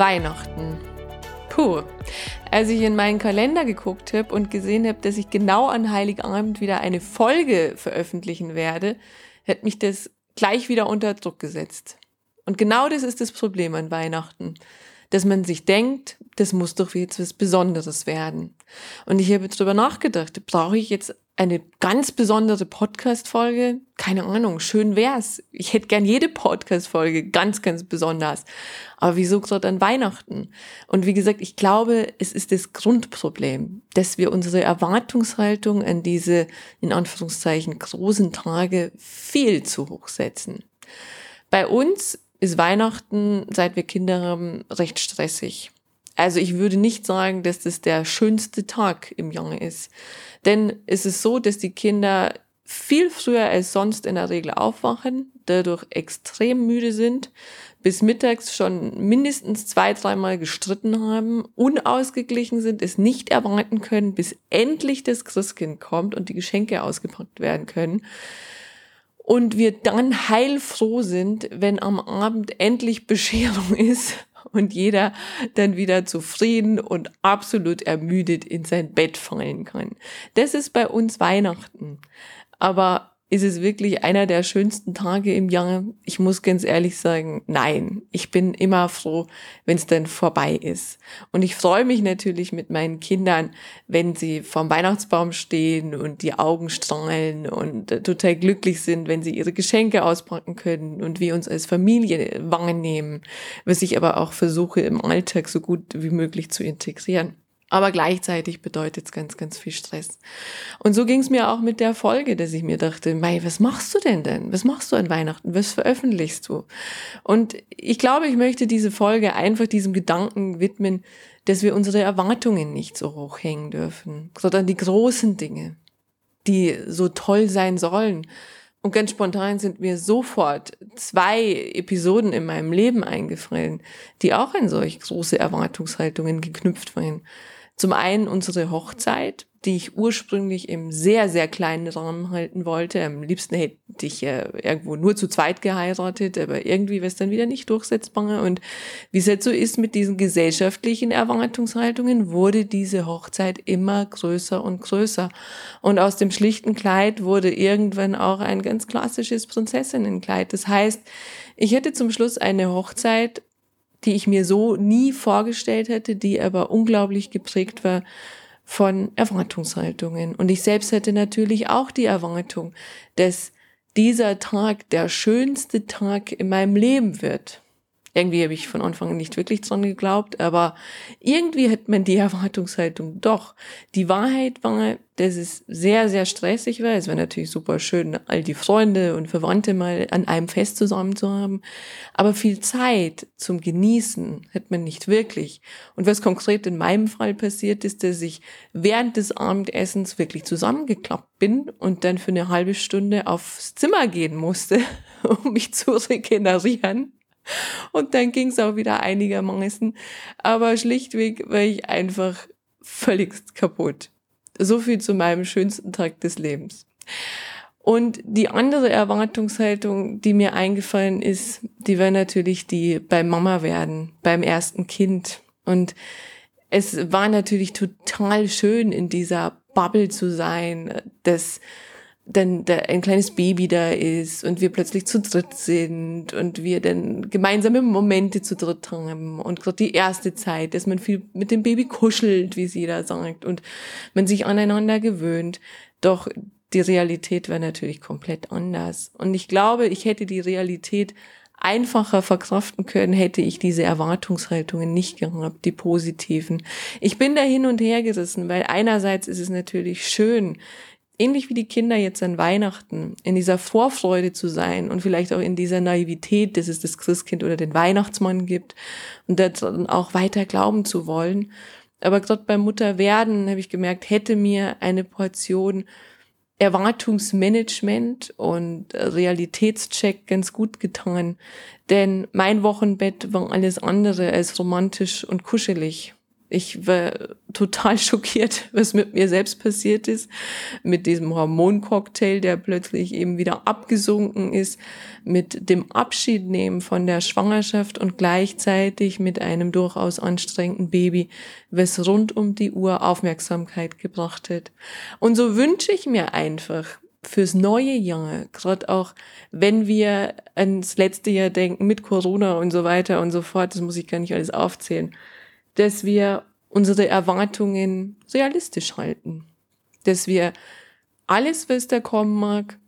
Weihnachten. Puh. Als ich in meinen Kalender geguckt habe und gesehen habe, dass ich genau an Heiligabend wieder eine Folge veröffentlichen werde, hat mich das gleich wieder unter Druck gesetzt. Und genau das ist das Problem an Weihnachten dass man sich denkt, das muss doch jetzt was Besonderes werden. Und ich habe jetzt drüber nachgedacht, brauche ich jetzt eine ganz besondere Podcast-Folge? Keine Ahnung, schön wär's. Ich hätte gern jede Podcast-Folge ganz, ganz besonders. Aber wieso gerade an Weihnachten? Und wie gesagt, ich glaube, es ist das Grundproblem, dass wir unsere Erwartungshaltung an diese, in Anführungszeichen, großen Tage viel zu hoch setzen. Bei uns ist Weihnachten, seit wir Kinder haben, recht stressig. Also ich würde nicht sagen, dass das der schönste Tag im Jahr ist. Denn es ist so, dass die Kinder viel früher als sonst in der Regel aufwachen, dadurch extrem müde sind, bis mittags schon mindestens zwei, dreimal gestritten haben, unausgeglichen sind, es nicht erwarten können, bis endlich das Christkind kommt und die Geschenke ausgepackt werden können und wir dann heilfroh sind, wenn am Abend endlich Bescherung ist und jeder dann wieder zufrieden und absolut ermüdet in sein Bett fallen kann. Das ist bei uns Weihnachten. Aber ist es wirklich einer der schönsten Tage im Jahr? Ich muss ganz ehrlich sagen, nein. Ich bin immer froh, wenn es dann vorbei ist. Und ich freue mich natürlich mit meinen Kindern, wenn sie vorm Weihnachtsbaum stehen und die Augen strahlen und äh, total glücklich sind, wenn sie ihre Geschenke auspacken können und wir uns als Familie wahrnehmen, was ich aber auch versuche im Alltag so gut wie möglich zu integrieren. Aber gleichzeitig bedeutet es ganz, ganz viel Stress. Und so ging es mir auch mit der Folge, dass ich mir dachte, Mai, was machst du denn denn? Was machst du an Weihnachten? Was veröffentlichst du? Und ich glaube, ich möchte diese Folge einfach diesem Gedanken widmen, dass wir unsere Erwartungen nicht so hoch hängen dürfen, sondern die großen Dinge, die so toll sein sollen. Und ganz spontan sind mir sofort zwei Episoden in meinem Leben eingefallen, die auch an solch große Erwartungshaltungen geknüpft waren. Zum einen unsere Hochzeit, die ich ursprünglich im sehr, sehr kleinen Rahmen halten wollte. Am liebsten hätte ich äh, irgendwo nur zu zweit geheiratet, aber irgendwie wäre es dann wieder nicht durchsetzbar. Und wie es jetzt so ist mit diesen gesellschaftlichen Erwartungshaltungen, wurde diese Hochzeit immer größer und größer. Und aus dem schlichten Kleid wurde irgendwann auch ein ganz klassisches Prinzessinnenkleid. Das heißt, ich hätte zum Schluss eine Hochzeit die ich mir so nie vorgestellt hätte, die aber unglaublich geprägt war von Erwartungshaltungen. Und ich selbst hätte natürlich auch die Erwartung, dass dieser Tag der schönste Tag in meinem Leben wird. Irgendwie habe ich von Anfang an nicht wirklich dran geglaubt, aber irgendwie hat man die Erwartungshaltung doch. Die Wahrheit war, dass es sehr, sehr stressig war. Es war natürlich super schön, all die Freunde und Verwandte mal an einem Fest zusammen zu haben. Aber viel Zeit zum Genießen hat man nicht wirklich. Und was konkret in meinem Fall passiert ist, dass ich während des Abendessens wirklich zusammengeklappt bin und dann für eine halbe Stunde aufs Zimmer gehen musste, um mich zu regenerieren und dann ging es auch wieder einigermaßen. Aber schlichtweg war ich einfach völlig kaputt. So viel zu meinem schönsten Tag des Lebens. Und die andere Erwartungshaltung, die mir eingefallen ist, die war natürlich die beim Mama werden, beim ersten Kind. Und es war natürlich total schön, in dieser Bubble zu sein, dass dann da ein kleines Baby da ist und wir plötzlich zu dritt sind und wir dann gemeinsame Momente zu dritt haben und gerade die erste Zeit, dass man viel mit dem Baby kuschelt, wie sie da sagt und man sich aneinander gewöhnt. Doch die Realität war natürlich komplett anders. Und ich glaube, ich hätte die Realität einfacher verkraften können, hätte ich diese Erwartungshaltungen nicht gehabt, die positiven. Ich bin da hin und her gerissen, weil einerseits ist es natürlich schön, ähnlich wie die Kinder jetzt an Weihnachten, in dieser Vorfreude zu sein und vielleicht auch in dieser Naivität, dass es das Christkind oder den Weihnachtsmann gibt und dann auch weiter glauben zu wollen. Aber gerade beim Mutterwerden habe ich gemerkt, hätte mir eine Portion Erwartungsmanagement und Realitätscheck ganz gut getan. Denn mein Wochenbett war alles andere als romantisch und kuschelig. Ich war total schockiert, was mit mir selbst passiert ist, mit diesem Hormoncocktail, der plötzlich eben wieder abgesunken ist, mit dem Abschiednehmen von der Schwangerschaft und gleichzeitig mit einem durchaus anstrengenden Baby, was rund um die Uhr Aufmerksamkeit gebracht hat. Und so wünsche ich mir einfach, fürs neue Jahr, gerade auch wenn wir ans letzte Jahr denken mit Corona und so weiter und so fort, das muss ich gar nicht alles aufzählen, dass wir unsere Erwartungen realistisch halten. Dass wir alles, was da kommen mag,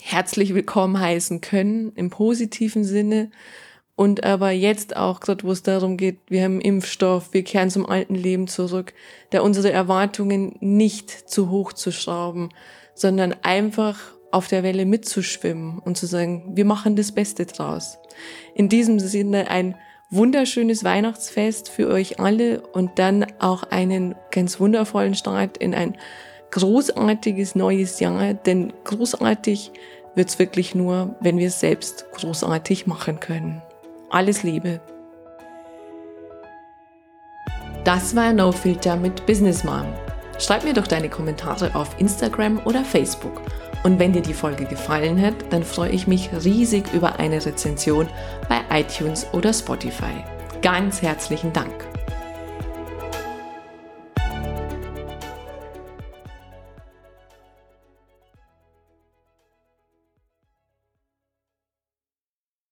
herzlich willkommen heißen können, im positiven Sinne. Und aber jetzt auch, gerade wo es darum geht, wir haben Impfstoff, wir kehren zum alten Leben zurück, da unsere Erwartungen nicht zu hoch zu schrauben, sondern einfach auf der Welle mitzuschwimmen und zu sagen, wir machen das Beste draus. In diesem Sinne ein wunderschönes Weihnachtsfest für euch alle und dann auch einen ganz wundervollen Start in ein großartiges neues Jahr, denn großartig wird's wirklich nur, wenn wir es selbst großartig machen können. Alles Liebe. Das war No Filter mit Business Mom. Schreib mir doch deine Kommentare auf Instagram oder Facebook und wenn dir die Folge gefallen hat, dann freue ich mich riesig über eine Rezension bei iTunes oder Spotify. Ganz herzlichen Dank.